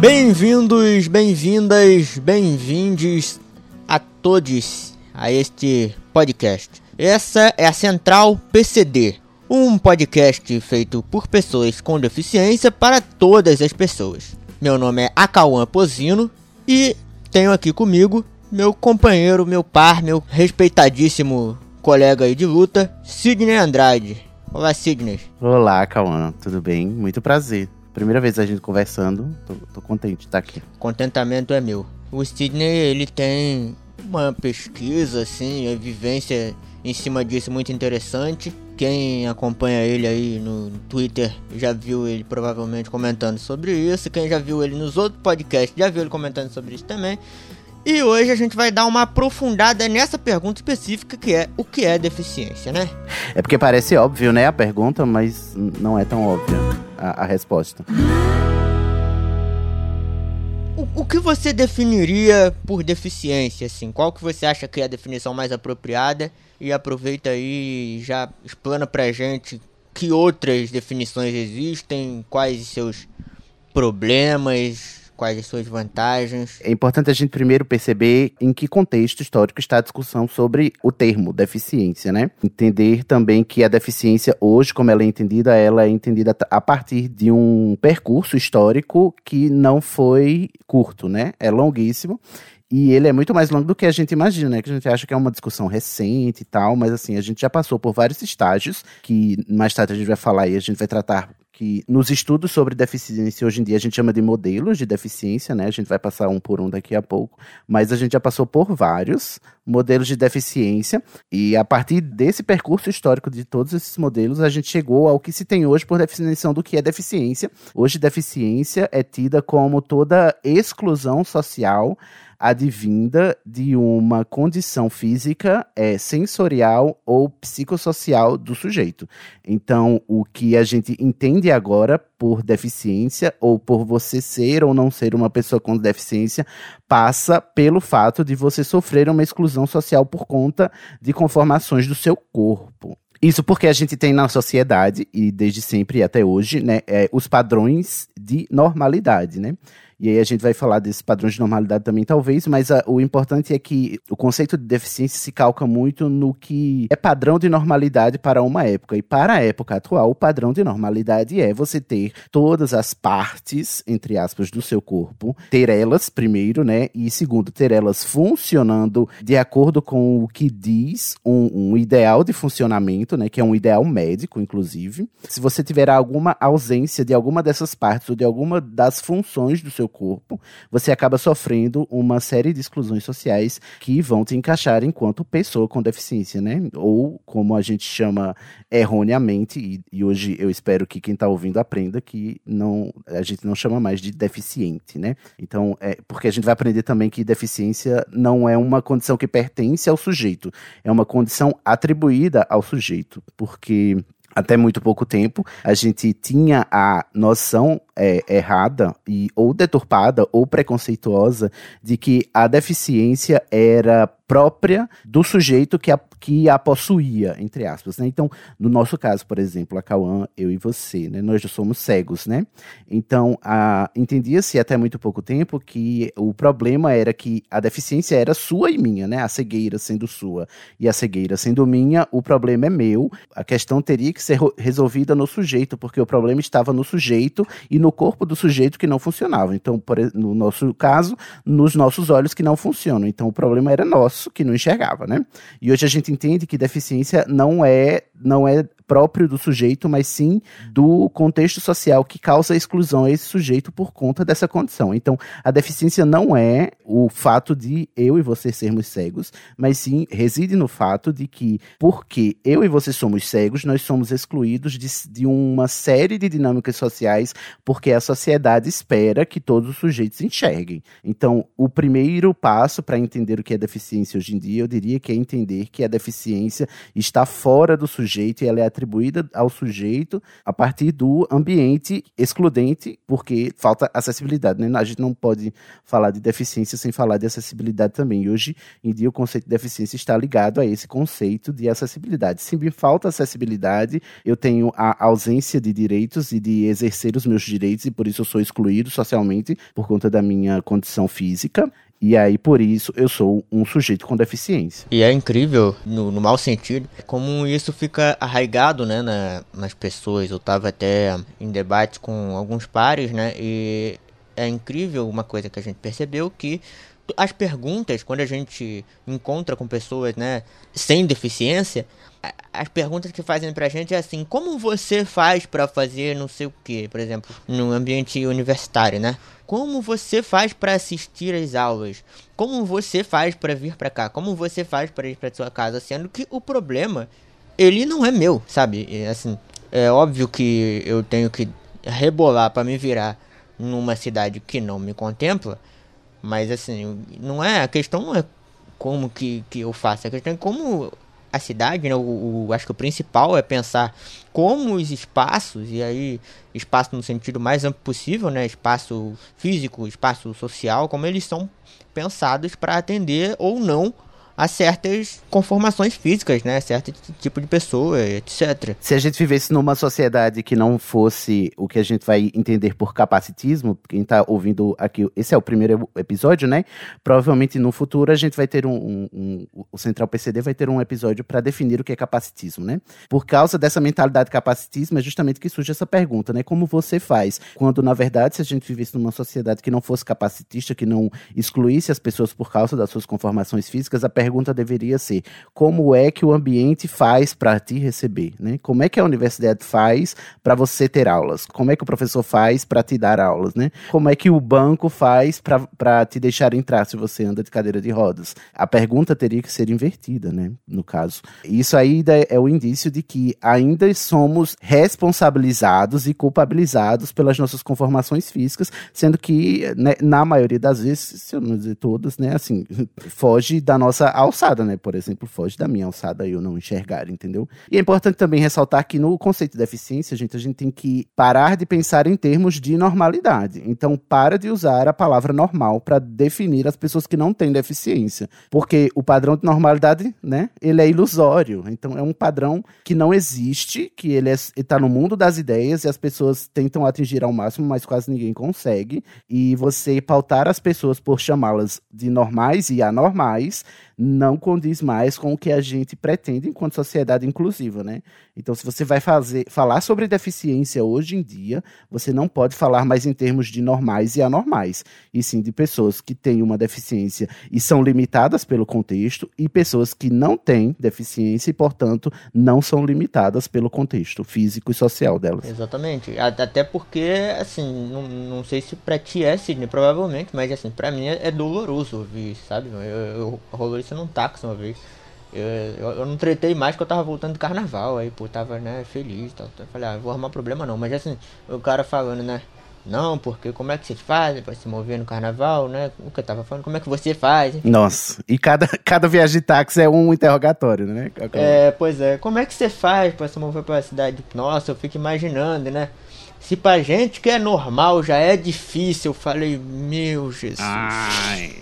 Bem-vindos, bem-vindas, bem-vindes a todos a este podcast. Essa é a Central PCD, um podcast feito por pessoas com deficiência para todas as pessoas. Meu nome é Acauã Pozino e tenho aqui comigo meu companheiro, meu par, meu respeitadíssimo colega aí de luta, Sidney Andrade. Olá, Sidney. Olá, Cauã, tudo bem? Muito prazer. Primeira vez a gente conversando, tô, tô contente de estar aqui. Contentamento é meu. O Sidney, ele tem uma pesquisa, assim, a vivência em cima disso muito interessante. Quem acompanha ele aí no Twitter já viu ele provavelmente comentando sobre isso. Quem já viu ele nos outros podcasts já viu ele comentando sobre isso também. E hoje a gente vai dar uma aprofundada nessa pergunta específica que é o que é deficiência, né? É porque parece óbvio, né, a pergunta, mas não é tão óbvia a, a resposta. O, o, que você definiria por deficiência, assim? Qual que você acha que é a definição mais apropriada? E aproveita aí e já explana pra gente que outras definições existem, quais seus problemas, quais as suas vantagens? É importante a gente primeiro perceber em que contexto histórico está a discussão sobre o termo deficiência, né? Entender também que a deficiência hoje, como ela é entendida, ela é entendida a partir de um percurso histórico que não foi curto, né? É longuíssimo e ele é muito mais longo do que a gente imagina, né? Que a gente acha que é uma discussão recente e tal, mas assim, a gente já passou por vários estágios, que mais tarde a gente vai falar e a gente vai tratar que nos estudos sobre deficiência hoje em dia a gente chama de modelos de deficiência, né? A gente vai passar um por um daqui a pouco, mas a gente já passou por vários modelos de deficiência e a partir desse percurso histórico de todos esses modelos a gente chegou ao que se tem hoje por definição do que é deficiência. Hoje deficiência é tida como toda exclusão social advinda de uma condição física é, sensorial ou psicossocial do sujeito. Então, o que a gente entende agora por deficiência ou por você ser ou não ser uma pessoa com deficiência passa pelo fato de você sofrer uma exclusão social por conta de conformações do seu corpo. Isso porque a gente tem na sociedade, e desde sempre até hoje, né, é, os padrões de normalidade, né? E aí a gente vai falar desses padrões de normalidade também, talvez, mas a, o importante é que o conceito de deficiência se calca muito no que é padrão de normalidade para uma época. E para a época atual, o padrão de normalidade é você ter todas as partes, entre aspas, do seu corpo, ter elas, primeiro, né? E segundo, ter elas funcionando de acordo com o que diz um, um ideal de funcionamento, né? Que é um ideal médico, inclusive. Se você tiver alguma ausência de alguma dessas partes ou de alguma das funções do seu corpo, você acaba sofrendo uma série de exclusões sociais que vão te encaixar enquanto pessoa com deficiência, né? Ou como a gente chama erroneamente, e, e hoje eu espero que quem está ouvindo aprenda que não a gente não chama mais de deficiente, né? Então, é porque a gente vai aprender também que deficiência não é uma condição que pertence ao sujeito, é uma condição atribuída ao sujeito, porque até muito pouco tempo, a gente tinha a noção é, errada e ou deturpada ou preconceituosa de que a deficiência era própria do sujeito que a, que a possuía, entre aspas. Né? Então, no nosso caso, por exemplo, a Cauã, eu e você, né? nós já somos cegos, né? Então, entendia-se até muito pouco tempo que o problema era que a deficiência era sua e minha, né? A cegueira sendo sua e a cegueira sendo minha, o problema é meu. A questão teria que ser resolvida no sujeito, porque o problema estava no sujeito e no corpo do sujeito que não funcionava. Então, por, no nosso caso, nos nossos olhos que não funcionam. Então, o problema era nosso que não enxergava, né? E hoje a gente entende que deficiência não é não é próprio do sujeito, mas sim do contexto social que causa exclusão a esse sujeito por conta dessa condição. Então, a deficiência não é o fato de eu e você sermos cegos, mas sim reside no fato de que, porque eu e você somos cegos, nós somos excluídos de, de uma série de dinâmicas sociais, porque a sociedade espera que todos os sujeitos enxerguem. Então, o primeiro passo para entender o que é deficiência hoje em dia, eu diria que é entender que a deficiência está fora do sujeito e ela é atribuída ao sujeito a partir do ambiente excludente, porque falta acessibilidade. Né? A gente não pode falar de deficiência sem falar de acessibilidade também. E hoje em dia o conceito de deficiência está ligado a esse conceito de acessibilidade. Se me falta acessibilidade, eu tenho a ausência de direitos e de exercer os meus direitos e por isso eu sou excluído socialmente por conta da minha condição física. E aí, por isso, eu sou um sujeito com deficiência. E é incrível, no, no mau sentido, como isso fica arraigado né, na, nas pessoas. Eu estava até em debate com alguns pares, né? E é incrível uma coisa que a gente percebeu que as perguntas, quando a gente encontra com pessoas né, sem deficiência, as perguntas que fazem pra gente é assim, como você faz para fazer não sei o que, por exemplo, no ambiente universitário, né? Como você faz para assistir às aulas? Como você faz para vir para cá? Como você faz para ir para sua casa? Sendo que o problema, ele não é meu, sabe? É, assim, é óbvio que eu tenho que rebolar para me virar numa cidade que não me contempla, mas assim, não é a questão não é como que, que eu faço, a questão é como a cidade, né? O, o, acho que o principal é pensar como os espaços, e aí espaço no sentido mais amplo possível, né? Espaço físico, espaço social, como eles são pensados para atender ou não a certas conformações físicas, né? Certo tipo de pessoa, etc. Se a gente vivesse numa sociedade que não fosse o que a gente vai entender por capacitismo, quem está ouvindo aqui, esse é o primeiro episódio, né? Provavelmente no futuro a gente vai ter um, um, um o Central PCD vai ter um episódio para definir o que é capacitismo, né? Por causa dessa mentalidade capacitismo é justamente que surge essa pergunta, né? Como você faz? Quando na verdade se a gente vivesse numa sociedade que não fosse capacitista, que não excluísse as pessoas por causa das suas conformações físicas, a pergunta pergunta deveria ser: como é que o ambiente faz para te receber? Né? Como é que a universidade faz para você ter aulas? Como é que o professor faz para te dar aulas? Né? Como é que o banco faz para te deixar entrar se você anda de cadeira de rodas? A pergunta teria que ser invertida, né? no caso. Isso aí é o indício de que ainda somos responsabilizados e culpabilizados pelas nossas conformações físicas, sendo que, né, na maioria das vezes, se eu não dizer todas, né, assim, foge da nossa alçada, né? Por exemplo, foge da minha alçada e eu não enxergar, entendeu? E é importante também ressaltar que no conceito de deficiência, gente, a gente tem que parar de pensar em termos de normalidade. Então, para de usar a palavra normal para definir as pessoas que não têm deficiência, porque o padrão de normalidade, né, ele é ilusório. Então, é um padrão que não existe, que ele está no mundo das ideias e as pessoas tentam atingir ao máximo, mas quase ninguém consegue. E você pautar as pessoas por chamá-las de normais e anormais não condiz mais com o que a gente pretende enquanto sociedade inclusiva, né? Então, se você vai fazer, falar sobre deficiência hoje em dia, você não pode falar mais em termos de normais e anormais, e sim de pessoas que têm uma deficiência e são limitadas pelo contexto, e pessoas que não têm deficiência e, portanto, não são limitadas pelo contexto físico e social delas. Exatamente. Até porque, assim, não, não sei se pra ti é, Sidney, provavelmente, mas, assim, pra mim é, é doloroso ouvir, sabe? Eu, eu, rolou isso num táxi uma vez. Eu, eu, eu, não tretei mais que eu tava voltando do carnaval, aí, pô, tava, né, feliz e tal. Eu falei, ah, vou arrumar problema não. Mas assim, o cara falando, né, não, porque como é que vocês fazem para se mover no carnaval, né? O que eu tava falando, como é que você faz? Nossa, e cada, cada viagem de táxi é um interrogatório, né? É, pois é. Como é que você faz para se mover pra cidade? Nossa, eu fico imaginando, né? Se pra gente que é normal já é difícil, eu falei, meu Jesus. Ai.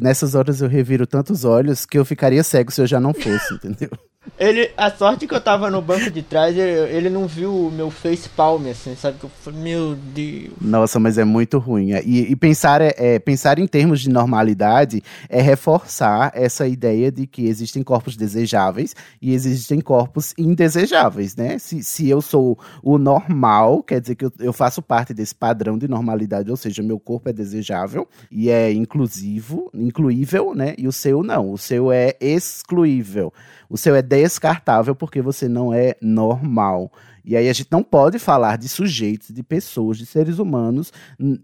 Nessas horas eu reviro tantos olhos que eu ficaria cego se eu já não fosse, entendeu? Ele, a sorte que eu tava no banco de trás, ele, ele não viu o meu face palm, assim, sabe? Que eu falei, meu Deus. Nossa, mas é muito ruim. E, e pensar, é, é, pensar em termos de normalidade é reforçar essa ideia de que existem corpos desejáveis e existem corpos indesejáveis, né? Se, se eu sou o normal, quer dizer que eu, eu faço parte desse padrão de normalidade, ou seja, meu corpo é desejável e é inclusivo, incluível, né? E o seu não, o seu é excluível. O seu é descartável porque você não é normal. E aí a gente não pode falar de sujeitos, de pessoas, de seres humanos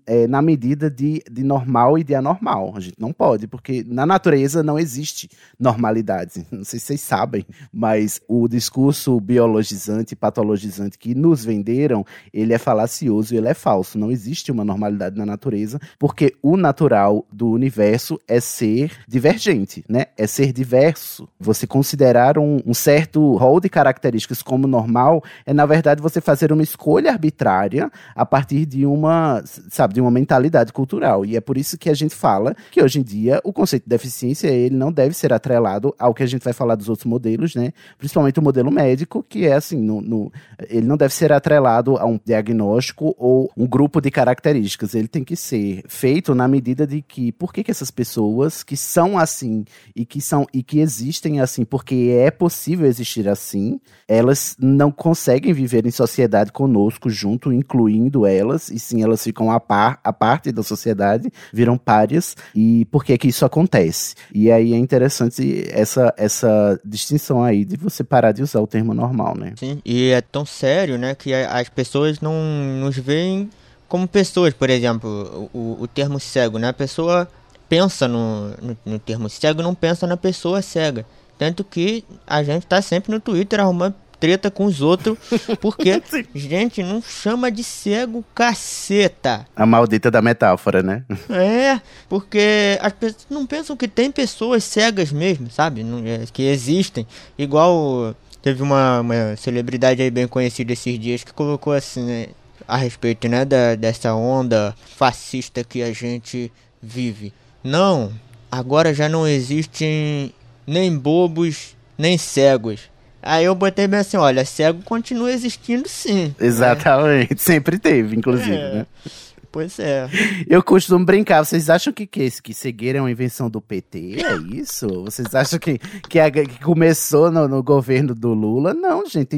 é, na medida de, de normal e de anormal. A gente não pode, porque na natureza não existe normalidade. Não sei se vocês sabem, mas o discurso biologizante, patologizante que nos venderam, ele é falacioso e ele é falso. Não existe uma normalidade na natureza, porque o natural do universo é ser divergente, né? É ser diverso. Você considerar um, um certo rol de características como normal é, na verdade, você fazer uma escolha arbitrária a partir de uma, sabe, de uma mentalidade cultural. E é por isso que a gente fala que hoje em dia o conceito de deficiência ele não deve ser atrelado ao que a gente vai falar dos outros modelos, né? Principalmente o modelo médico, que é assim, no, no, ele não deve ser atrelado a um diagnóstico ou um grupo de características. Ele tem que ser feito na medida de que por que, que essas pessoas que são assim e que são e que existem assim, porque é possível existir assim, elas não conseguem viver em sociedade conosco junto, incluindo elas, e sim elas ficam a par, a parte da sociedade, viram párias, e por que que isso acontece? E aí é interessante essa, essa distinção aí de você parar de usar o termo normal, né? Sim, e é tão sério, né, que as pessoas não nos veem como pessoas, por exemplo, o, o termo cego, né? A pessoa pensa no, no, no termo cego, não pensa na pessoa cega. Tanto que a gente tá sempre no Twitter arrumando treta com os outros, porque, gente, não chama de cego caceta. A maldita da metáfora, né? É, porque as pessoas não pensam que tem pessoas cegas mesmo, sabe? É, que existem. Igual teve uma, uma celebridade aí bem conhecida esses dias que colocou assim, né, a respeito, né, da, dessa onda fascista que a gente vive. Não, agora já não existem nem bobos, nem cegos. Aí eu botei bem assim, olha, cego continua existindo sim. Exatamente, né? sempre teve, inclusive, é. né? Pois é. Eu costumo brincar. Vocês acham que que, que cegueira é uma invenção do PT? É isso? Vocês acham que, que, a, que começou no, no, governo do Lula? Não, gente.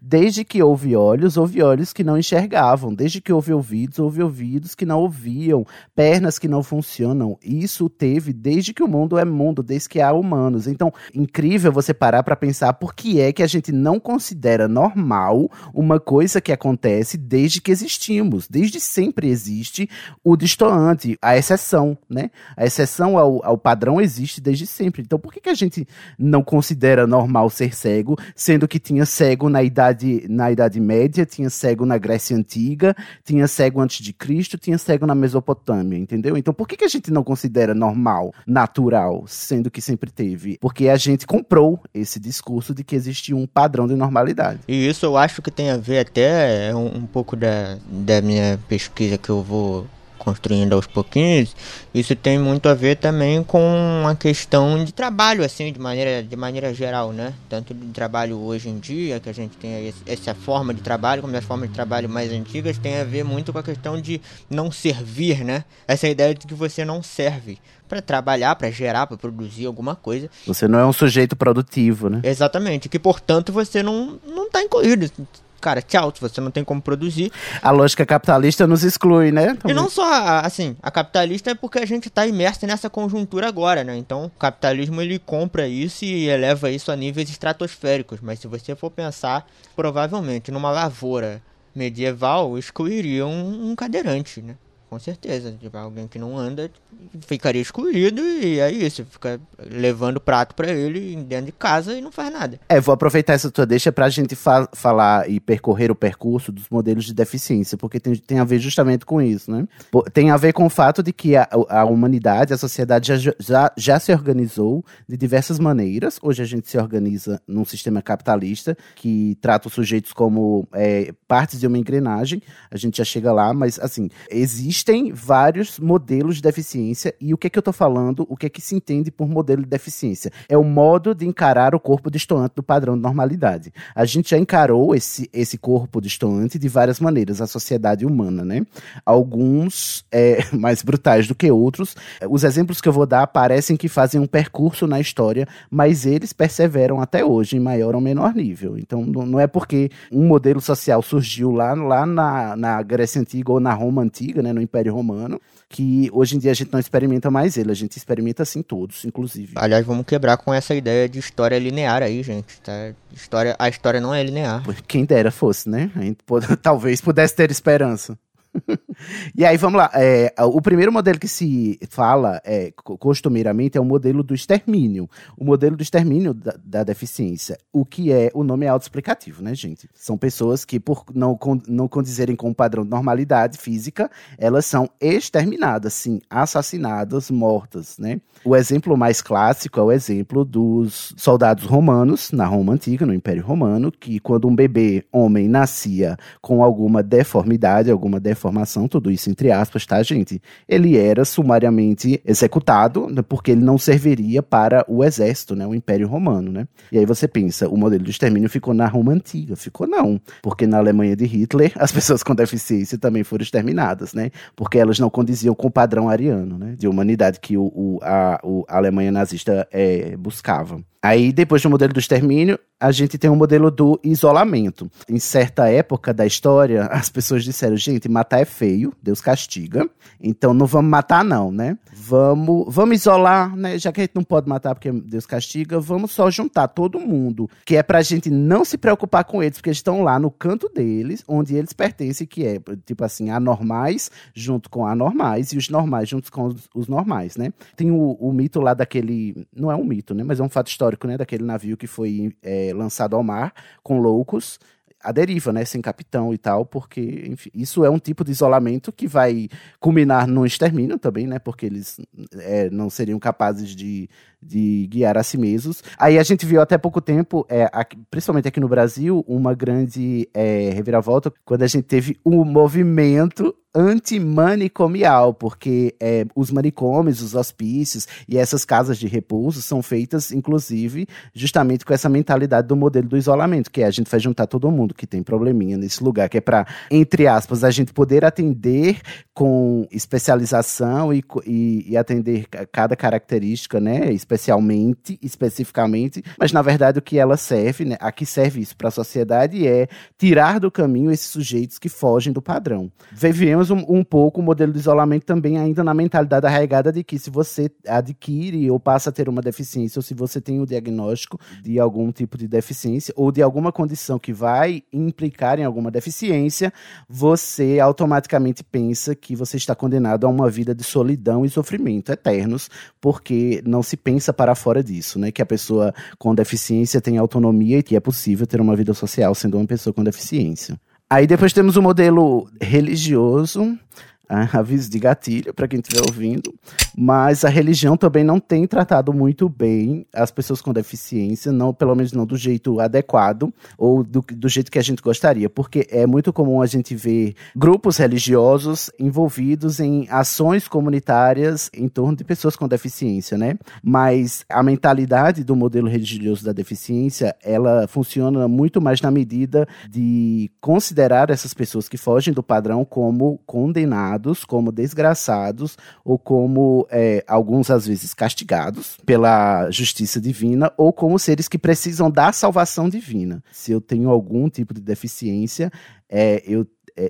Desde que houve olhos, houve olhos que não enxergavam. Desde que houve ouvidos, houve ouvidos que não ouviam. Pernas que não funcionam. Isso teve desde que o mundo é mundo, desde que há humanos. Então, incrível você parar para pensar por que é que a gente não considera normal uma coisa que acontece desde que existimos. Desde sempre existe existe o distoante, a exceção, né? A exceção ao, ao padrão existe desde sempre. Então, por que, que a gente não considera normal ser cego, sendo que tinha cego na idade, na idade média, tinha cego na Grécia Antiga, tinha cego antes de Cristo, tinha cego na Mesopotâmia, entendeu? Então, por que, que a gente não considera normal, natural, sendo que sempre teve? Porque a gente comprou esse discurso de que existe um padrão de normalidade. E isso eu acho que tem a ver até um, um pouco da, da minha pesquisa que eu eu vou construindo aos pouquinhos, isso tem muito a ver também com a questão de trabalho, assim, de maneira, de maneira geral, né? Tanto de trabalho hoje em dia, que a gente tem essa forma de trabalho, como as formas de trabalho mais antigas, tem a ver muito com a questão de não servir, né? Essa ideia de que você não serve para trabalhar, para gerar, para produzir alguma coisa. Você não é um sujeito produtivo, né? Exatamente, que portanto você não não tá incluído cara, tchau, você não tem como produzir. A lógica capitalista nos exclui, né? Também. E não só, assim, a capitalista é porque a gente está imerso nessa conjuntura agora, né? Então, o capitalismo ele compra isso e eleva isso a níveis estratosféricos. Mas se você for pensar, provavelmente numa lavoura medieval excluiria um, um cadeirante, né? Com certeza. Tipo, alguém que não anda ficaria excluído e é isso. Fica levando prato para ele dentro de casa e não faz nada. É, vou aproveitar essa tua deixa pra gente fa falar e percorrer o percurso dos modelos de deficiência, porque tem, tem a ver justamente com isso, né? Tem a ver com o fato de que a, a humanidade, a sociedade já, já, já se organizou de diversas maneiras. Hoje a gente se organiza num sistema capitalista que trata os sujeitos como é, partes de uma engrenagem. A gente já chega lá, mas assim, existe existem vários modelos de deficiência e o que é que eu estou falando, o que é que se entende por modelo de deficiência? É o modo de encarar o corpo distoante do padrão de normalidade. A gente já encarou esse, esse corpo distoante de várias maneiras, a sociedade humana, né? Alguns é, mais brutais do que outros. Os exemplos que eu vou dar parecem que fazem um percurso na história, mas eles perseveram até hoje em maior ou menor nível. Então não é porque um modelo social surgiu lá, lá na, na Grécia Antiga ou na Roma Antiga, né, Império Romano, que hoje em dia a gente não experimenta mais ele, a gente experimenta assim todos, inclusive. Aliás, vamos quebrar com essa ideia de história linear aí, gente. Tá? História, a história não é linear. Quem dera fosse, né? A gente pode, talvez pudesse ter esperança. e aí, vamos lá. É, o primeiro modelo que se fala é, costumeiramente é o modelo do extermínio. O modelo do extermínio da, da deficiência. O que é, o nome é autoexplicativo, né, gente? São pessoas que, por não, não condizerem com o padrão de normalidade física, elas são exterminadas, sim, assassinadas, mortas, né? O exemplo mais clássico é o exemplo dos soldados romanos, na Roma Antiga, no Império Romano, que quando um bebê homem nascia com alguma deformidade, alguma informação, tudo isso entre aspas, tá, gente? Ele era sumariamente executado né, porque ele não serviria para o exército, né? O Império Romano, né? E aí você pensa, o modelo de extermínio ficou na Roma antiga? Ficou não, porque na Alemanha de Hitler as pessoas com deficiência também foram exterminadas, né? Porque elas não condiziam com o padrão ariano, né? De humanidade que o, o a, o, a Alemanha nazista é, buscava. Aí, depois do modelo do extermínio, a gente tem o um modelo do isolamento. Em certa época da história, as pessoas disseram: gente, matar é feio, Deus castiga. Então não vamos matar, não, né? Vamos, vamos isolar, né? Já que a gente não pode matar porque Deus castiga, vamos só juntar todo mundo. Que é pra gente não se preocupar com eles, porque eles estão lá no canto deles, onde eles pertencem, que é, tipo assim, anormais junto com anormais e os normais junto com os, normais, né? Tem o, o mito lá daquele. Não é um mito, né? Mas é um fato histórico histórico, né, daquele navio que foi é, lançado ao mar com loucos a deriva, né, sem capitão e tal, porque enfim, isso é um tipo de isolamento que vai culminar no extermínio também, né, porque eles é, não seriam capazes de, de guiar a si mesmos. Aí a gente viu até pouco tempo, é, aqui, principalmente aqui no Brasil, uma grande é, reviravolta quando a gente teve um movimento antimanicomial, porque é, os manicômios, os hospícios e essas casas de repouso são feitas, inclusive, justamente com essa mentalidade do modelo do isolamento, que é a gente vai juntar todo mundo que tem probleminha nesse lugar, que é para, entre aspas, a gente poder atender com especialização e, e, e atender cada característica, né, especialmente, especificamente, mas na verdade o que ela serve, né, a que serve isso para a sociedade é tirar do caminho esses sujeitos que fogem do padrão. Vivemos um, um pouco o modelo de isolamento também ainda na mentalidade arraigada de que se você adquire ou passa a ter uma deficiência, ou se você tem o diagnóstico de algum tipo de deficiência, ou de alguma condição que vai implicar em alguma deficiência, você automaticamente pensa que você está condenado a uma vida de solidão e sofrimento eternos, porque não se pensa para fora disso, né? Que a pessoa com deficiência tem autonomia e que é possível ter uma vida social sendo uma pessoa com deficiência. Aí depois temos o modelo religioso, aviso de gatilho para quem estiver ouvindo, mas a religião também não tem tratado muito bem as pessoas com deficiência, não, pelo menos não do jeito adequado ou do, do jeito que a gente gostaria, porque é muito comum a gente ver grupos religiosos envolvidos em ações comunitárias em torno de pessoas com deficiência, né? Mas a mentalidade do modelo religioso da deficiência, ela funciona muito mais na medida de considerar essas pessoas que fogem do padrão como condenadas como desgraçados ou como é, alguns às vezes castigados pela justiça divina ou como seres que precisam da salvação divina. Se eu tenho algum tipo de deficiência, é, eu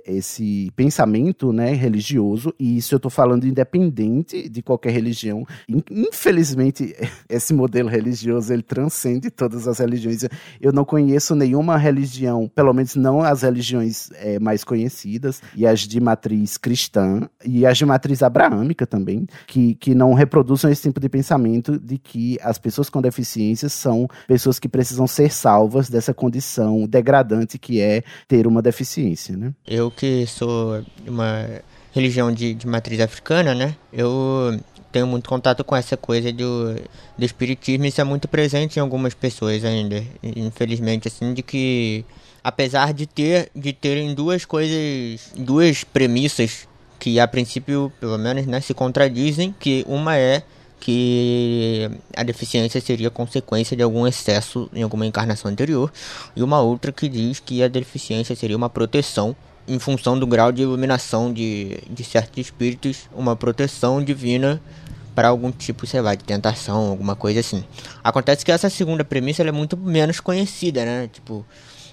esse pensamento né, religioso, e isso eu estou falando independente de qualquer religião. Infelizmente, esse modelo religioso ele transcende todas as religiões. Eu não conheço nenhuma religião, pelo menos não as religiões é, mais conhecidas, e as de matriz cristã, e as de matriz abraâmica também, que, que não reproduzam esse tipo de pensamento de que as pessoas com deficiências são pessoas que precisam ser salvas dessa condição degradante que é ter uma deficiência. Né? Eu que sou uma religião de, de matriz africana, né? Eu tenho muito contato com essa coisa do, do espiritismo isso é muito presente em algumas pessoas ainda infelizmente assim de que apesar de ter de terem duas coisas duas premissas que a princípio pelo menos né, se contradizem que uma é que a deficiência seria consequência de algum excesso em alguma encarnação anterior e uma outra que diz que a deficiência seria uma proteção em função do grau de iluminação de, de certos espíritos, uma proteção divina para algum tipo, sei lá, de tentação, alguma coisa assim. Acontece que essa segunda premissa é muito menos conhecida, né? Tipo,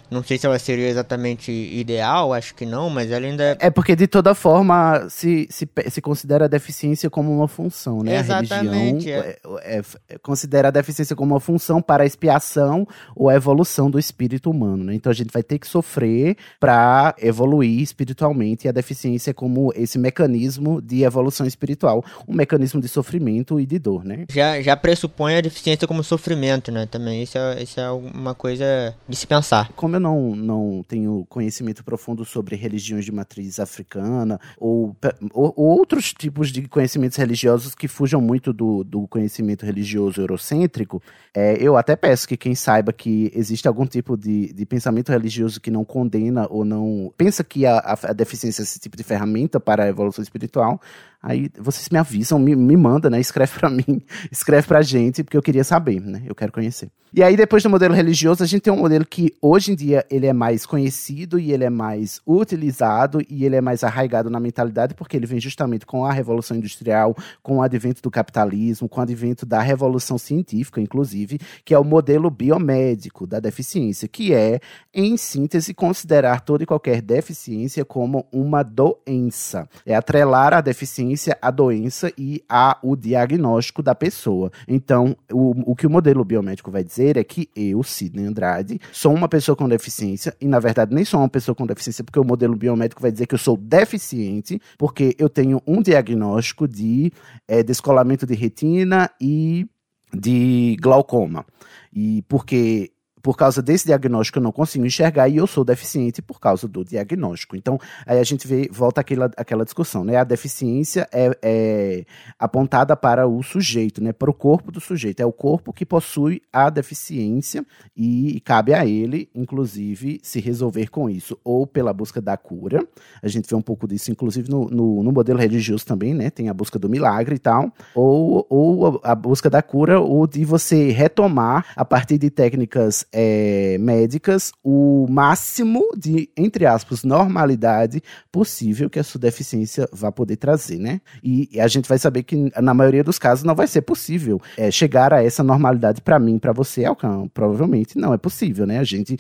Não sei se ela seria exatamente ideal, acho que não, mas ela ainda é. É porque, de toda forma, se, se, se considera a deficiência como uma função, né? Exatamente. A religião é. É, é, considera a deficiência como uma função para a expiação ou a evolução do espírito humano, né? Então a gente vai ter que sofrer para evoluir espiritualmente, e a deficiência é como esse mecanismo de evolução espiritual, um mecanismo de sofrimento e de dor, né? Já, já pressupõe a deficiência como sofrimento, né? Também isso é, isso é uma coisa de se pensar. Como eu não, não tenho conhecimento profundo sobre religiões de matriz africana ou, ou, outros tipos de conhecimentos religiosos que fujam muito do, do conhecimento religioso eurocêntrico, é, eu até peço que quem saiba que existe algum tipo de, de pensamento religioso que não condena ou não pensa que a, a deficiência é esse tipo de ferramenta para a evolução espiritual, Aí vocês me avisam, me, me manda, né? Escreve para mim, escreve pra gente, porque eu queria saber, né? Eu quero conhecer. E aí, depois do modelo religioso, a gente tem um modelo que hoje em dia ele é mais conhecido e ele é mais utilizado e ele é mais arraigado na mentalidade, porque ele vem justamente com a Revolução Industrial, com o advento do capitalismo, com o advento da Revolução Científica, inclusive, que é o modelo biomédico da deficiência, que é, em síntese, considerar toda e qualquer deficiência como uma doença. É atrelar a deficiência referência à doença e ao diagnóstico da pessoa. Então, o, o que o modelo biomédico vai dizer é que eu, Sidney Andrade, sou uma pessoa com deficiência, e na verdade nem sou uma pessoa com deficiência, porque o modelo biomédico vai dizer que eu sou deficiente, porque eu tenho um diagnóstico de é, descolamento de retina e de glaucoma. E porque por causa desse diagnóstico eu não consigo enxergar e eu sou deficiente por causa do diagnóstico. Então, aí a gente vê, volta àquela, àquela discussão, né? A deficiência é, é apontada para o sujeito, né? Para o corpo do sujeito. É o corpo que possui a deficiência e cabe a ele, inclusive, se resolver com isso, ou pela busca da cura. A gente vê um pouco disso, inclusive, no, no, no modelo religioso também, né? Tem a busca do milagre e tal, ou, ou a busca da cura, ou de você retomar a partir de técnicas é, médicas o máximo de, entre aspas, normalidade possível que a sua deficiência vai poder trazer, né? E, a gente vai saber que, na maioria dos casos, não vai ser possível é, chegar a essa normalidade para mim, para você, Alcan. Provavelmente não é possível, né? A gente,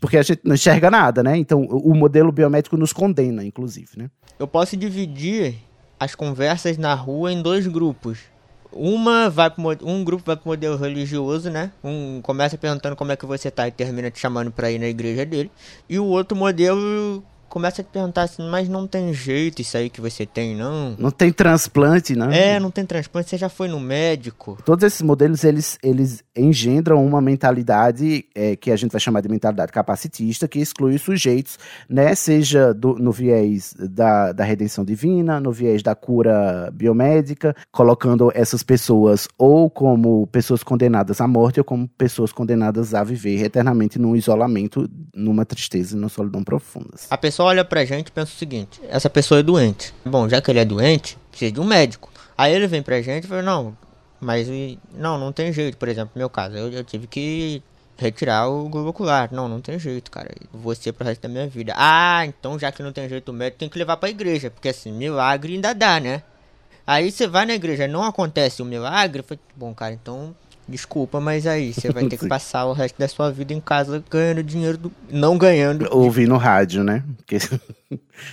porque a gente não enxerga nada, né? Então, o modelo biomédico nos condena, inclusive, né? Eu posso dividir as conversas na rua em dois grupos uma vai pro, um grupo vai pro modelo religioso, né? Um começa perguntando como é que você tá e termina te chamando pra ir na igreja dele. E o outro modelo começa a te perguntar assim, mas não tem jeito isso aí que você tem, não? Não tem transplante, não? É, não tem transplante, você já foi no médico. Todos esses modelos, eles, eles engendram uma mentalidade é, que a gente vai chamar de mentalidade capacitista, que exclui os sujeitos, né? Seja do, no viés da, da redenção divina, no viés da cura biomédica, colocando essas pessoas ou como pessoas condenadas à morte ou como pessoas condenadas a viver eternamente num isolamento, numa tristeza e numa solidão profundas. A pessoa olha pra gente e pensa o seguinte: essa pessoa é doente. Bom, já que ele é doente, precisa de um médico. Aí ele vem pra gente e fala: não, mas não, não tem jeito. Por exemplo, no meu caso, eu, eu tive que retirar o globo ocular. Não, não tem jeito, cara. Você pro resto da minha vida. Ah, então já que não tem jeito o médico, tem que levar pra igreja. Porque assim, milagre ainda dá, né? Aí você vai na igreja, não acontece o milagre. Foi bom, cara, então Desculpa, mas aí você vai ter que passar o resto da sua vida em casa ganhando dinheiro, do... não ganhando. Ouvindo rádio, né? Porque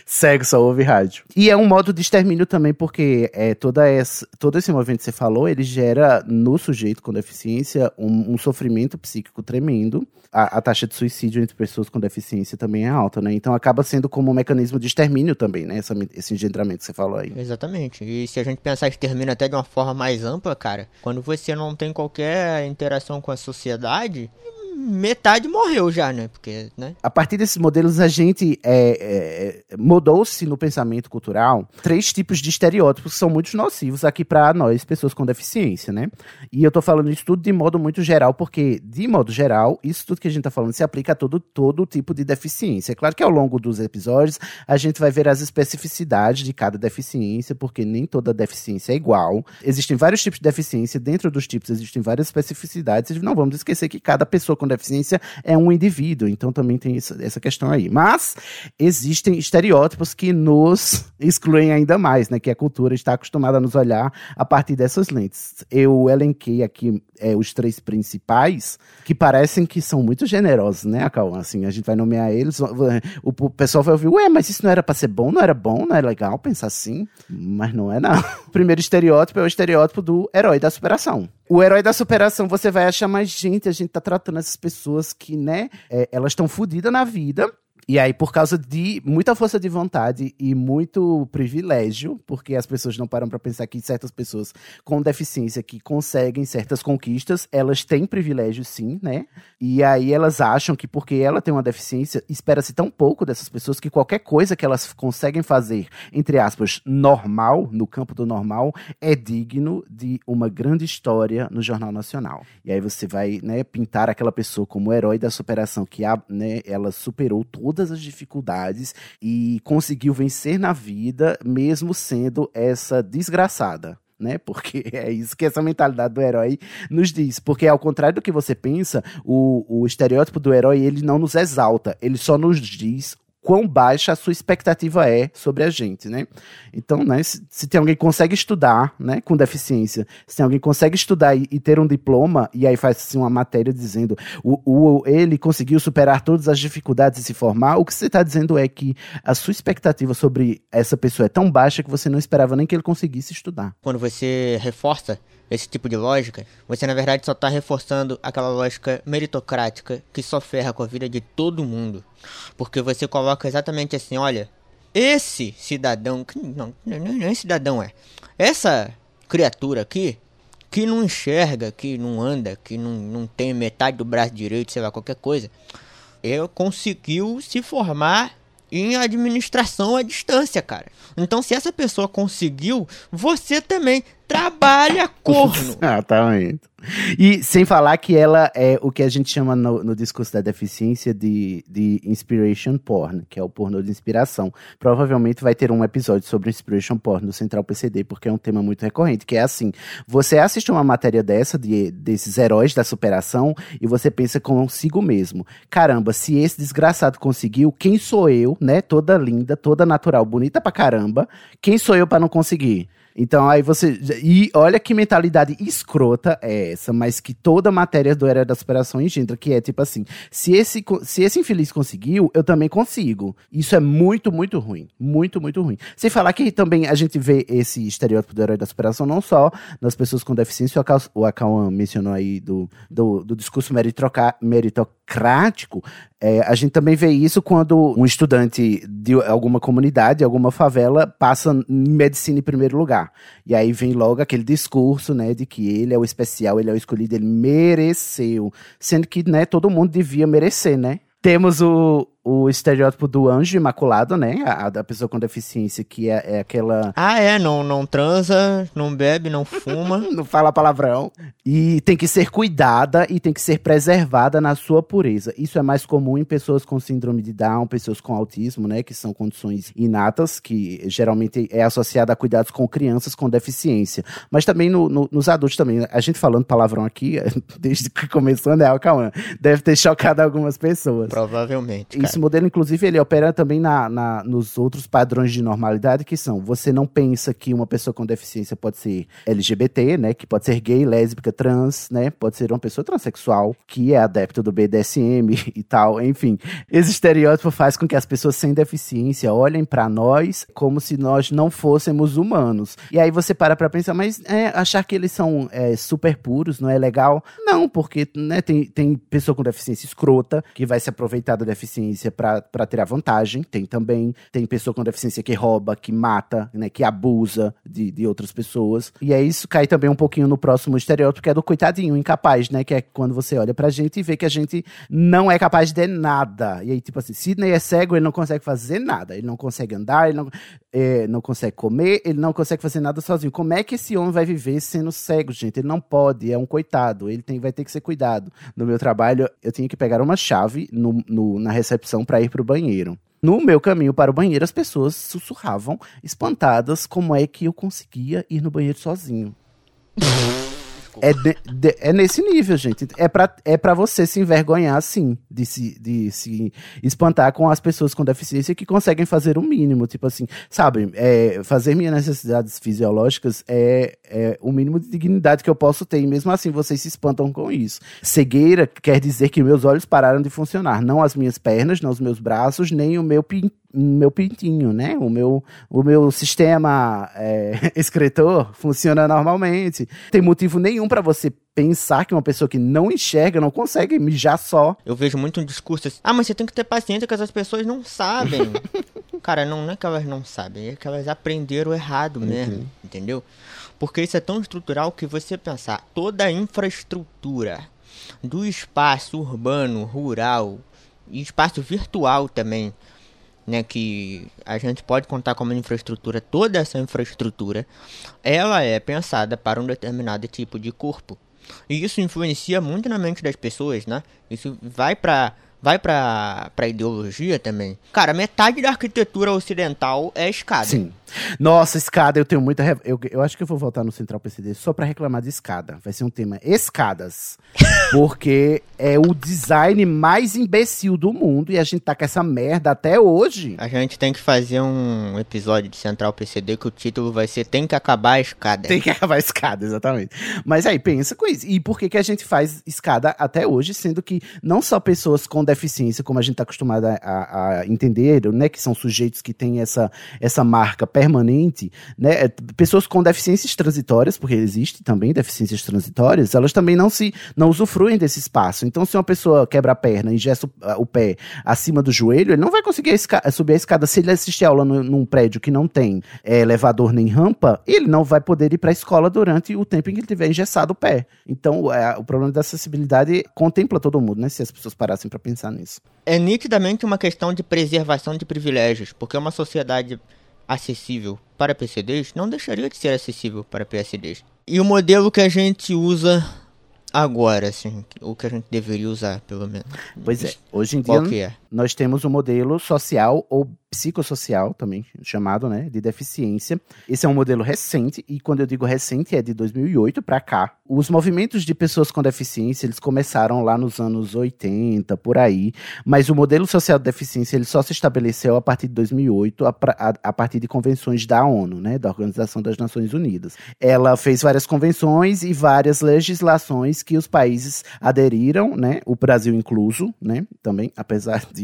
Segue, só ouve rádio. E é um modo de extermínio também, porque é, toda essa, todo esse movimento que você falou, ele gera no sujeito com deficiência um, um sofrimento psíquico tremendo. A, a, taxa de suicídio entre pessoas com deficiência também é alta, né? Então acaba sendo como um mecanismo de extermínio também, né? Essa, esse engendramento que você falou aí. Exatamente. E se a gente pensar extermínio até de uma forma mais ampla, cara, quando você não tem qualquer interação com a sociedade, metade morreu já, né? Porque, né? A partir desses modelos, a gente é, é, mudou-se no pensamento cultural três tipos de estereótipos que são muito nocivos aqui para nós, pessoas com deficiência, né? E eu tô falando isso tudo de modo muito geral, porque, de modo geral, isso tudo que a gente tá falando se aplica a todo, todo tipo de deficiência. É claro que ao longo dos episódios, a gente vai ver as especificidades de cada deficiência, porque nem toda deficiência é igual. Existem vários tipos de deficiência, dentro dos tipos existem várias especificidades, e não vamos esquecer que cada pessoa com deficiência é um indivíduo, então também tem essa questão aí. Mas existem estereótipos que nos excluem ainda mais, né? Que a cultura está acostumada a nos olhar a partir dessas lentes. Eu elenquei aqui é, os três principais, que parecem que são muito generosos, né, Cauã? Assim, a gente vai nomear eles, o, pessoal vai ouvir, ué, mas isso não era pra ser bom, não era bom, não é legal pensar assim? Mas não é, não. O primeiro estereótipo é o estereótipo do herói da superação. O herói da superação, você vai achar mais gente, a gente tá tratando essas pessoas que, né, é, elas estão fodidas na vida, e aí, por causa de muita força de vontade e muito privilégio, porque as pessoas não param para pensar que certas pessoas com deficiência que conseguem certas conquistas, elas têm privilégio sim, né? E aí elas acham que porque ela tem uma deficiência, espera-se tão pouco dessas pessoas que qualquer coisa que elas conseguem fazer, entre aspas, normal, no campo do normal, é digno de uma grande história no Jornal Nacional. E aí você vai, né, pintar aquela pessoa como herói da superação, que a, né, ela superou tudo todas as dificuldades e conseguiu vencer na vida, mesmo sendo essa desgraçada. Né? Porque é isso que essa mentalidade do herói nos diz. Porque ao contrário do que você pensa, o, o estereótipo do herói ele não nos exalta, ele só nos diz quão baixa a sua expectativa é sobre a gente, né? Então, né, se, se tem alguém que consegue estudar, né, com deficiência, se tem alguém que consegue estudar e, e ter um diploma, e aí faz assim, uma matéria dizendo o, o, ele conseguiu superar todas as dificuldades e se formar, o que você está dizendo é que a sua expectativa sobre essa pessoa é tão baixa que você não esperava nem que ele conseguisse estudar. Quando você reforça esse tipo de lógica, você na verdade só está reforçando aquela lógica meritocrática que só ferra com a vida de todo mundo. Porque você coloca exatamente assim, olha, esse cidadão, não, não é cidadão é, essa criatura aqui, que não enxerga, que não anda, que não, não tem metade do braço direito, sei lá, qualquer coisa, ele conseguiu se formar em administração à distância, cara. Então, se essa pessoa conseguiu, você também trabalha corno. Exatamente. E sem falar que ela é o que a gente chama no, no, discurso da deficiência de, de inspiration porn, que é o pornô de inspiração. Provavelmente vai ter um episódio sobre inspiration porn no Central PCD, porque é um tema muito recorrente, que é assim, você assiste uma matéria dessa, de, desses heróis da superação, e você pensa consigo mesmo, caramba, se esse desgraçado conseguiu, quem sou eu, né, toda linda, toda natural, bonita pra caramba, quem sou eu para não conseguir? Então aí você. E olha que mentalidade escrota é essa, mas que toda matéria do Era da Superação engendra, que é tipo assim: se esse, se esse infeliz conseguiu, eu também consigo. Isso é muito, muito ruim. Muito, muito ruim. Sem falar que também a gente vê esse estereótipo do herói da superação não só nas pessoas com deficiência, o Akawan mencionou aí do, do, do discurso meritocrático, é, a gente também vê isso quando um estudante de alguma comunidade, alguma favela, passa em medicina em primeiro lugar. E aí vem logo aquele discurso, né, de que ele é o especial, ele é o escolhido, ele mereceu. Sendo que, né, todo mundo devia merecer, né? Temos o, o estereótipo do anjo imaculado, né? A, da pessoa com deficiência, que é, é, aquela. Ah, é, não, não transa, não bebe, não fuma. não fala palavrão. E tem que ser cuidada e tem que ser preservada na sua pureza. Isso é mais comum em pessoas com síndrome de Down, pessoas com autismo, né? Que são condições inatas, que geralmente é associada a cuidados com crianças com deficiência. Mas também no, no, nos adultos também. A gente falando palavrão aqui, desde que começou, né, Calma, deve ter chocado algumas pessoas. Provavelmente. Cara esse modelo, inclusive, ele opera também na, na, nos outros padrões de normalidade, que são, você não pensa que uma pessoa com deficiência pode ser LGBT, né, que pode ser gay, lésbica, trans, né, pode ser uma pessoa transexual, que é adepta do BDSM e tal, enfim. Esse estereótipo faz com que as pessoas sem deficiência olhem para nós como se nós não fôssemos humanos. E aí você para pra pensar, mas é, achar que eles são é, super puros não é legal? Não, porque né, tem, tem pessoa com deficiência escrota que vai se aproveitar da deficiência deficiência para tirar vantagem, tem também. Tem pessoa com deficiência que rouba, que mata, né, que abusa de, de outras pessoas. E é isso cai também um pouquinho no próximo estereótipo, que é do coitadinho, incapaz, né? Que é quando você olha pra gente e vê que a gente não é capaz de nada. E aí, tipo assim, Sidney é cego, ele não consegue fazer nada. Ele não consegue andar, ele não, é, não consegue comer, ele não consegue fazer nada sozinho. Como é que esse homem vai viver sendo cego, gente? Ele não pode, é um coitado. Ele tem, vai ter que ser cuidado. No meu trabalho, eu tinha que pegar uma chave no, no na recepção para ir para o banheiro. No meu caminho para o banheiro, as pessoas sussurravam, espantadas, como é que eu conseguia ir no banheiro sozinho. É, de, de, é nesse nível, gente. É pra, é pra você se envergonhar, sim, de se, de se espantar com as pessoas com deficiência que conseguem fazer o mínimo. Tipo assim, sabe, é, fazer minhas necessidades fisiológicas é, é o mínimo de dignidade que eu posso ter. E mesmo assim, vocês se espantam com isso. Cegueira quer dizer que meus olhos pararam de funcionar. Não as minhas pernas, não os meus braços, nem o meu pinto meu pintinho, né? O meu, o meu sistema é, escritor funciona normalmente. Tem motivo nenhum para você pensar que uma pessoa que não enxerga não consegue mijar só. Eu vejo muito um discurso assim, ah, mas você tem que ter paciência que as pessoas não sabem. Cara, não, não é que elas não sabem, é que elas aprenderam errado uhum. mesmo, uhum. entendeu? Porque isso é tão estrutural que você pensar toda a infraestrutura do espaço urbano, rural e espaço virtual também né, que a gente pode contar como infraestrutura, toda essa infraestrutura, ela é pensada para um determinado tipo de corpo. E isso influencia muito na mente das pessoas, né? Isso vai para vai pra, pra ideologia também. Cara, metade da arquitetura ocidental é escada. Sim. Nossa, escada, eu tenho muita. Eu, eu acho que eu vou voltar no Central PCD só pra reclamar de escada. Vai ser um tema escadas. porque é o design mais imbecil do mundo e a gente tá com essa merda até hoje. A gente tem que fazer um episódio de Central PCD que o título vai ser Tem que acabar a escada. Tem que acabar a escada, exatamente. Mas aí, pensa com isso. E por que, que a gente faz escada até hoje, sendo que não só pessoas com deficiência, como a gente tá acostumado a, a, a entender, né? Que são sujeitos que têm essa, essa marca permanente, né? É, pessoas com deficiências transitórias, porque existe também deficiências transitórias, elas também não se não usufruem desse espaço. Então, se uma pessoa quebra a perna e ingessa o, o pé acima do joelho, ele não vai conseguir a subir a escada. Se ele assistir aula no, num prédio que não tem é, elevador nem rampa, ele não vai poder ir para a escola durante o tempo em que ele tiver engessado o pé. Então, é, o problema da acessibilidade contempla todo mundo, né? Se as pessoas parassem para pensar nisso. É nitidamente uma questão de preservação de privilégios, porque uma sociedade acessível para PCDs não deixaria de ser acessível para PSDs. E o modelo que a gente usa agora, assim, o que a gente deveria usar, pelo menos. Pois é, hoje em dia é? Nós temos um modelo social ou psicossocial também chamado, né, de deficiência. Esse é um modelo recente e quando eu digo recente é de 2008 para cá. Os movimentos de pessoas com deficiência, eles começaram lá nos anos 80, por aí, mas o modelo social de deficiência, ele só se estabeleceu a partir de 2008, a, a, a partir de convenções da ONU, né, da Organização das Nações Unidas. Ela fez várias convenções e várias legislações que os países aderiram, né, o Brasil incluso, né, também, apesar de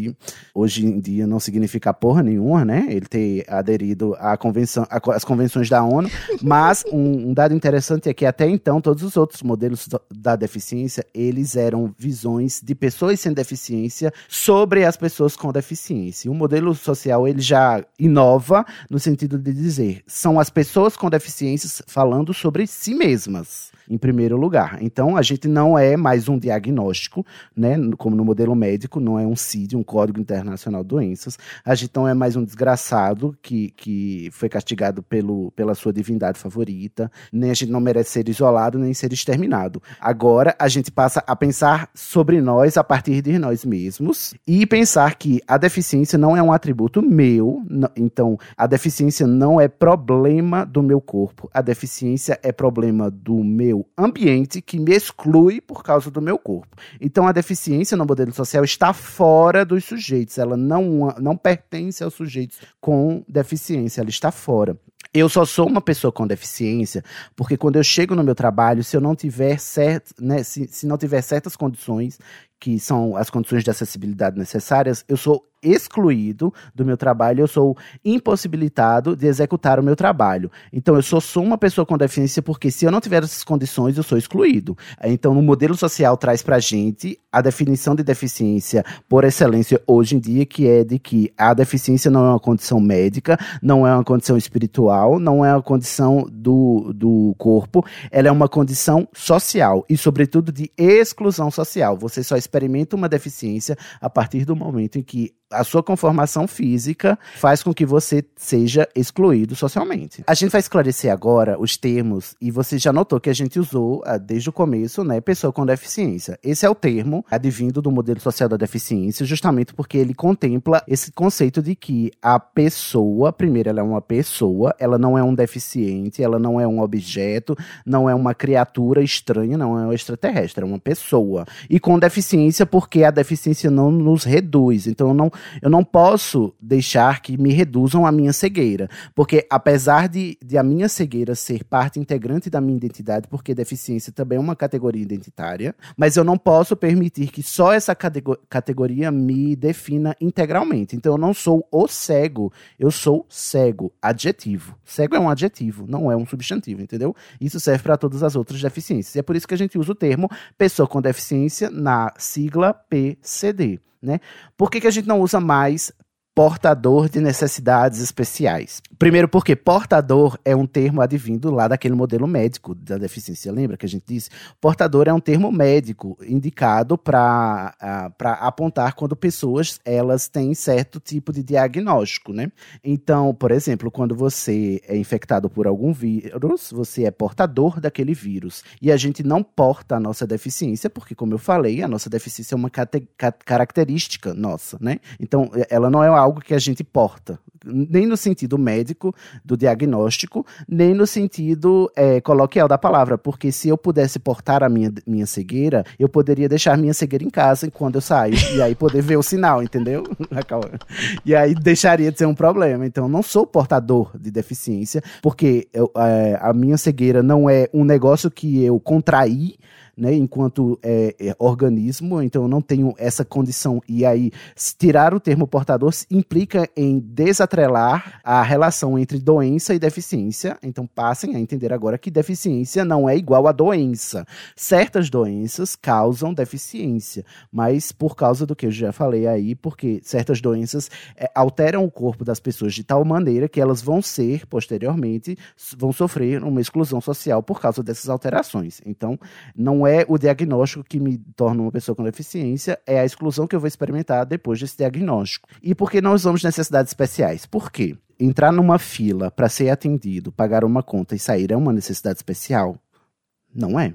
hoje em dia não significar porra porra nenhuma, né? Ele ter aderido à convenção, às convenções da ONU. Mas um, um, dado interessante é que até então todos os outros modelos da deficiência eles eram visões de pessoas sem deficiência sobre as pessoas com deficiência. O modelo social ele já inova no sentido de dizer são as pessoas com deficiências falando sobre si mesmas em primeiro lugar. Então, a gente não é mais um diagnóstico, né, como no modelo médico, não é um CID, um Código Internacional de Doenças. A gente não é mais um desgraçado que, que foi castigado pelo, pela sua divindade favorita, nem a gente não merece ser isolado, nem ser exterminado. Agora, a gente passa a pensar sobre nós a partir de nós mesmos e pensar que a deficiência não é um atributo meu, então a deficiência não é problema do meu corpo, a deficiência é problema do meu meu ambiente que me exclui por causa do meu corpo. Então a deficiência no modelo social está fora dos sujeitos, ela não, não pertence aos sujeitos com deficiência, ela está fora. Eu só sou uma pessoa com deficiência porque quando eu chego no meu trabalho, se eu não tiver certo, né, se, se não tiver certas condições, que são as condições de acessibilidade necessárias, eu sou excluído do meu trabalho, eu sou impossibilitado de executar o meu trabalho. Então, eu só sou uma pessoa com deficiência porque se eu não tiver essas condições, eu sou excluído. Então, no modelo social traz pra gente a definição de deficiência por excelência hoje em dia, que é de que a deficiência não é uma condição médica, não é uma condição espiritual, não é uma condição do, do corpo, ela é uma condição social e, sobretudo, de exclusão social. Você só experimenta uma deficiência a partir do momento em que a sua conformação física faz com que você seja excluído socialmente. A gente vai esclarecer agora os termos, e você já notou que a gente usou ah, desde o começo, né, pessoa com deficiência. Esse é o termo advindo do modelo social da deficiência, justamente porque ele contempla esse conceito de que a pessoa, primeiro, ela é uma pessoa, ela não é um deficiente, ela não é um objeto, não é uma criatura estranha, não é um extraterrestre, é uma pessoa. E com deficiência, porque a deficiência não nos reduz. Então, não eu não posso deixar que me reduzam a minha cegueira. Porque apesar de, de a minha cegueira ser parte integrante da minha identidade, porque deficiência também é uma categoria identitária, mas eu não posso permitir que só essa categoria me defina integralmente. Então eu não sou o cego, eu sou cego, adjetivo. Cego é um adjetivo, não é um substantivo, entendeu? Isso serve para todas as outras deficiências. E é por isso que a gente usa o termo pessoa com deficiência na sigla PCD né? Por que, que a gente não usa mais portador de necessidades especiais. Primeiro, porque portador é um termo advindo lá daquele modelo médico da deficiência. Lembra que a gente disse? Portador é um termo médico indicado para uh, apontar quando pessoas elas têm certo tipo de diagnóstico, né? Então, por exemplo, quando você é infectado por algum vírus, você é portador daquele vírus. E a gente não porta a nossa deficiência, porque, como eu falei, a nossa deficiência é uma característica nossa, né? Então, ela não é algo algo que a gente porta, nem no sentido médico do diagnóstico, nem no sentido é, coloquial da palavra, porque se eu pudesse portar a minha, minha cegueira, eu poderia deixar minha cegueira em casa quando eu saio, e aí poder ver o sinal, entendeu? e aí deixaria de ser um problema. Então, eu não sou portador de deficiência, porque eu, é, a minha cegueira não é um negócio que eu contraí, né, enquanto é, é, organismo, então eu não tenho essa condição. E aí, tirar o termo portador implica em desatrelar a relação entre doença e deficiência. Então, passem a entender agora que deficiência não é igual a doença. Certas doenças causam deficiência, mas por causa do que eu já falei aí, porque certas doenças é, alteram o corpo das pessoas de tal maneira que elas vão ser, posteriormente, vão sofrer uma exclusão social por causa dessas alterações. Então, não é o diagnóstico que me torna uma pessoa com deficiência, é a exclusão que eu vou experimentar depois desse diagnóstico. E por que nós usamos necessidades especiais? Por quê? Entrar numa fila para ser atendido, pagar uma conta e sair é uma necessidade especial? Não é.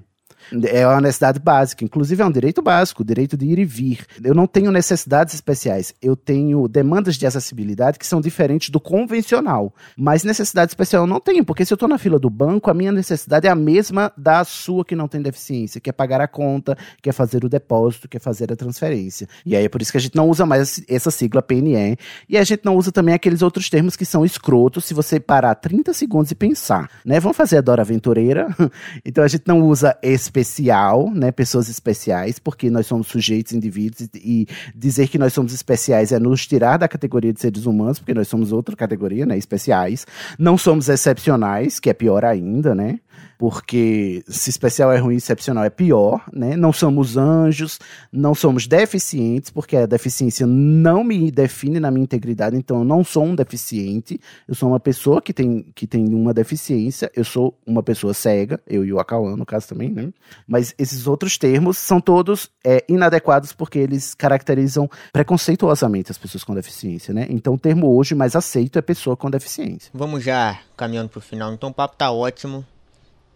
É uma necessidade básica, inclusive é um direito básico, o direito de ir e vir. Eu não tenho necessidades especiais, eu tenho demandas de acessibilidade que são diferentes do convencional. Mas necessidade especial eu não tenho, porque se eu estou na fila do banco, a minha necessidade é a mesma da sua que não tem deficiência, que é pagar a conta, que é fazer o depósito, que é fazer a transferência. E aí é por isso que a gente não usa mais essa sigla PNE. E a gente não usa também aqueles outros termos que são escrotos se você parar 30 segundos e pensar, né? Vamos fazer a Dora Aventureira? então a gente não usa esse especial, né? Pessoas especiais, porque nós somos sujeitos, indivíduos, e dizer que nós somos especiais é nos tirar da categoria de seres humanos, porque nós somos outra categoria, né? Especiais. Não somos excepcionais, que é pior ainda, né? Porque se especial é ruim, excepcional é pior, né? Não somos anjos, não somos deficientes, porque a deficiência não me define na minha integridade, então eu não sou um deficiente, eu sou uma pessoa que tem, que tem uma deficiência, eu sou uma pessoa cega, eu e o Acauã, no caso também, né? Mas esses outros termos são todos é, inadequados porque eles caracterizam preconceituosamente as pessoas com deficiência, né? Então o termo hoje mais aceito é pessoa com deficiência. Vamos já caminhando para o final, então o papo tá ótimo.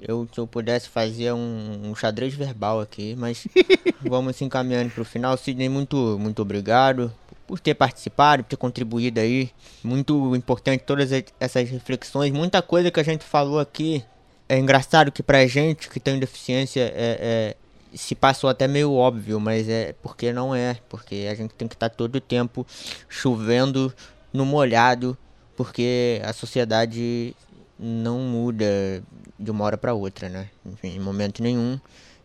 Eu, se eu pudesse fazer um, um xadrez verbal aqui, mas vamos se encaminhando para o final. Sidney, muito, muito obrigado por ter participado, por ter contribuído aí. Muito importante todas essas reflexões. Muita coisa que a gente falou aqui. É engraçado que pra gente que tem deficiência é, é, se passou até meio óbvio, mas é porque não é. Porque a gente tem que estar tá todo o tempo chovendo no molhado, porque a sociedade não muda de uma hora para outra, né? Enfim, em momento nenhum.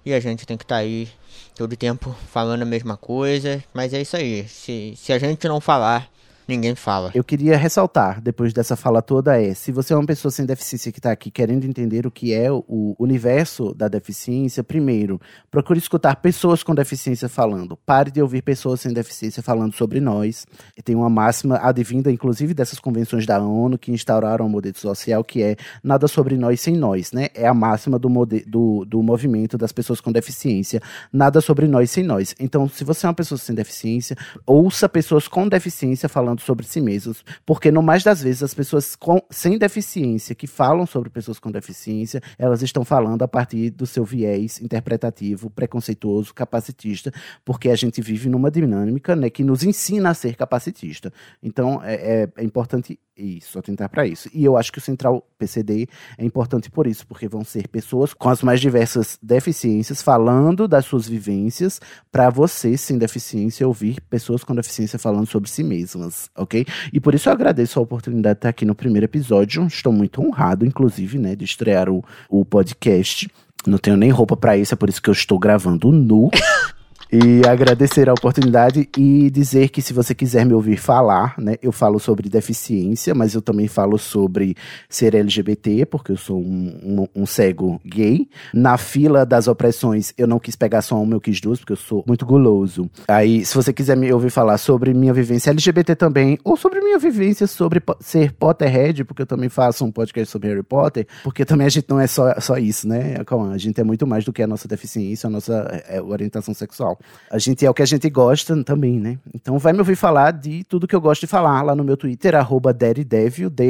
E a gente tem que estar tá aí todo tempo falando a mesma coisa. Mas é isso aí. Se, se a gente não falar, ninguém fala. Eu queria ressaltar, depois dessa fala toda, é: se você é uma pessoa sem deficiência que está aqui querendo entender o que é o universo da deficiência, primeiro, procure escutar pessoas com deficiência falando. Pare de ouvir pessoas sem deficiência falando sobre nós. Tem uma máxima advinda, inclusive, dessas convenções da ONU que instauraram o modelo social, que é nada sobre nós sem nós, né? É a máxima do, do, do movimento das pessoas com deficiência. Nada sobre nós sem nós. Então, se você é uma pessoa sem deficiência, ouça pessoas com deficiência falando sobre si mesmos, porque no mais das vezes as pessoas com, sem deficiência que falam sobre pessoas com deficiência, elas estão falando a partir do seu viés interpretativo, preconceituoso, capacitista, porque a gente vive numa dinâmica né, que nos ensina a ser capacitista. Então é, é, é importante isso, atentar para isso. E eu acho que o Central PCD é importante por isso, porque vão ser pessoas com as mais diversas deficiências falando das suas vivências para você sem deficiência ouvir pessoas com deficiência falando sobre si mesmas, ok? E por isso eu agradeço a oportunidade de estar aqui no primeiro episódio. Estou muito honrado, inclusive, né, de estrear o, o podcast. Não tenho nem roupa para isso, é por isso que eu estou gravando nu. E agradecer a oportunidade e dizer que se você quiser me ouvir falar, né, eu falo sobre deficiência, mas eu também falo sobre ser LGBT, porque eu sou um, um, um cego gay. Na fila das opressões, eu não quis pegar só uma, eu quis duas, porque eu sou muito guloso. Aí, se você quiser me ouvir falar sobre minha vivência LGBT também, ou sobre minha vivência sobre ser Potterhead, porque eu também faço um podcast sobre Harry Potter, porque também a gente não é só, só isso, né? A gente é muito mais do que a nossa deficiência, a nossa é, orientação sexual. A gente é o que a gente gosta também, né? Então vai me ouvir falar de tudo que eu gosto de falar lá no meu Twitter, arroba D-E-R-I-D-E-V-I-O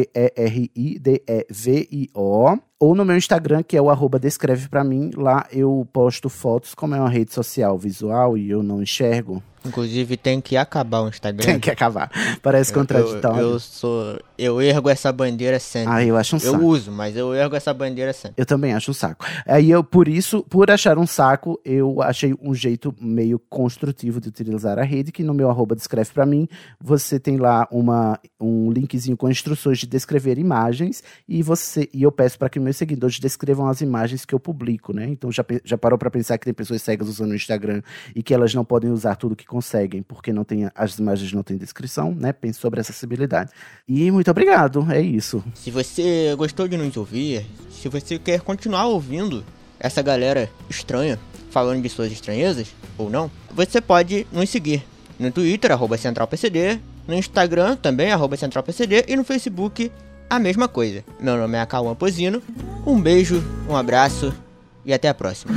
ou no meu Instagram, que é o arroba descreve pra mim. Lá eu posto fotos, como é uma rede social visual e eu não enxergo. Inclusive tem que acabar o Instagram. Tem que acabar. Parece contraditório. Eu, eu, sou. Eu ergo essa bandeira sempre. Ah, eu acho um saco. Eu uso, mas eu ergo essa bandeira sempre. Eu também acho um saco. Aí eu, por isso, por achar um saco, eu achei um jeito meio construtivo de utilizar a rede, que no meu arroba descreve pra mim, você tem lá uma, um linkzinho com instruções de descrever imagens e você e eu peço para que meus seguidores descrevam as imagens que eu publico, né? Então já, já parou para pensar que tem pessoas cegas usando o Instagram e que elas não podem usar tudo que conseguem porque não tem as imagens não têm descrição, né? Pense sobre acessibilidade. E muito obrigado, é isso. Se você gostou de nos ouvir, se você quer continuar ouvindo essa galera estranha falando de suas estranhezas ou não, você pode nos seguir no Twitter @centralpcd, no Instagram também @centralpcd e no Facebook a mesma coisa. Meu nome é Cauã Pozino. Um beijo, um abraço e até a próxima.